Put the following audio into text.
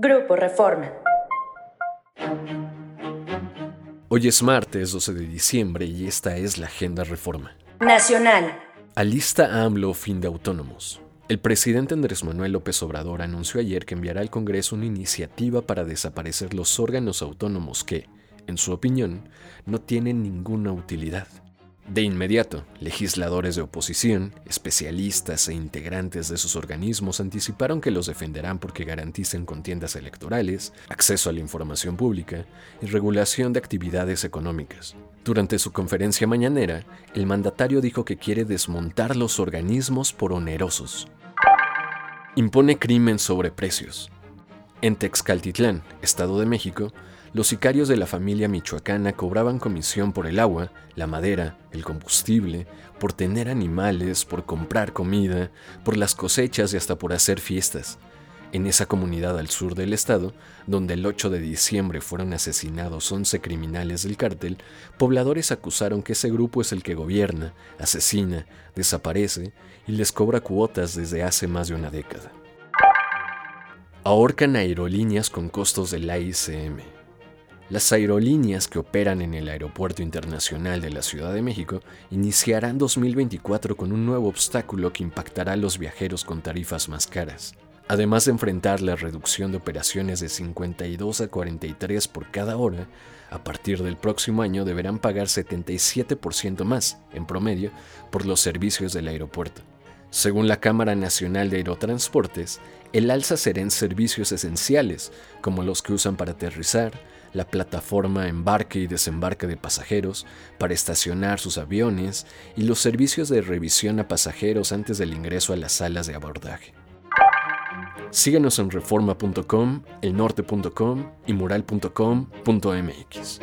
Grupo Reforma. Hoy es martes 12 de diciembre y esta es la Agenda Reforma. Nacional. Alista AMLO fin de autónomos. El presidente Andrés Manuel López Obrador anunció ayer que enviará al Congreso una iniciativa para desaparecer los órganos autónomos que, en su opinión, no tienen ninguna utilidad. De inmediato, legisladores de oposición, especialistas e integrantes de esos organismos anticiparon que los defenderán porque garanticen contiendas electorales, acceso a la información pública y regulación de actividades económicas. Durante su conferencia mañanera, el mandatario dijo que quiere desmontar los organismos por onerosos. Impone crimen sobre precios. En Texcaltitlán, Estado de México, los sicarios de la familia michoacana cobraban comisión por el agua, la madera, el combustible, por tener animales, por comprar comida, por las cosechas y hasta por hacer fiestas. En esa comunidad al sur del estado, donde el 8 de diciembre fueron asesinados 11 criminales del cártel, pobladores acusaron que ese grupo es el que gobierna, asesina, desaparece y les cobra cuotas desde hace más de una década. Ahorcan aerolíneas con costos de la ICM. Las aerolíneas que operan en el Aeropuerto Internacional de la Ciudad de México iniciarán 2024 con un nuevo obstáculo que impactará a los viajeros con tarifas más caras. Además de enfrentar la reducción de operaciones de 52 a 43 por cada hora, a partir del próximo año deberán pagar 77% más, en promedio, por los servicios del aeropuerto. Según la Cámara Nacional de Aerotransportes, el alza será en servicios esenciales, como los que usan para aterrizar, la plataforma embarque y desembarque de pasajeros para estacionar sus aviones y los servicios de revisión a pasajeros antes del ingreso a las salas de abordaje. Síguenos en reforma.com, elnorte.com y mural.com.mx.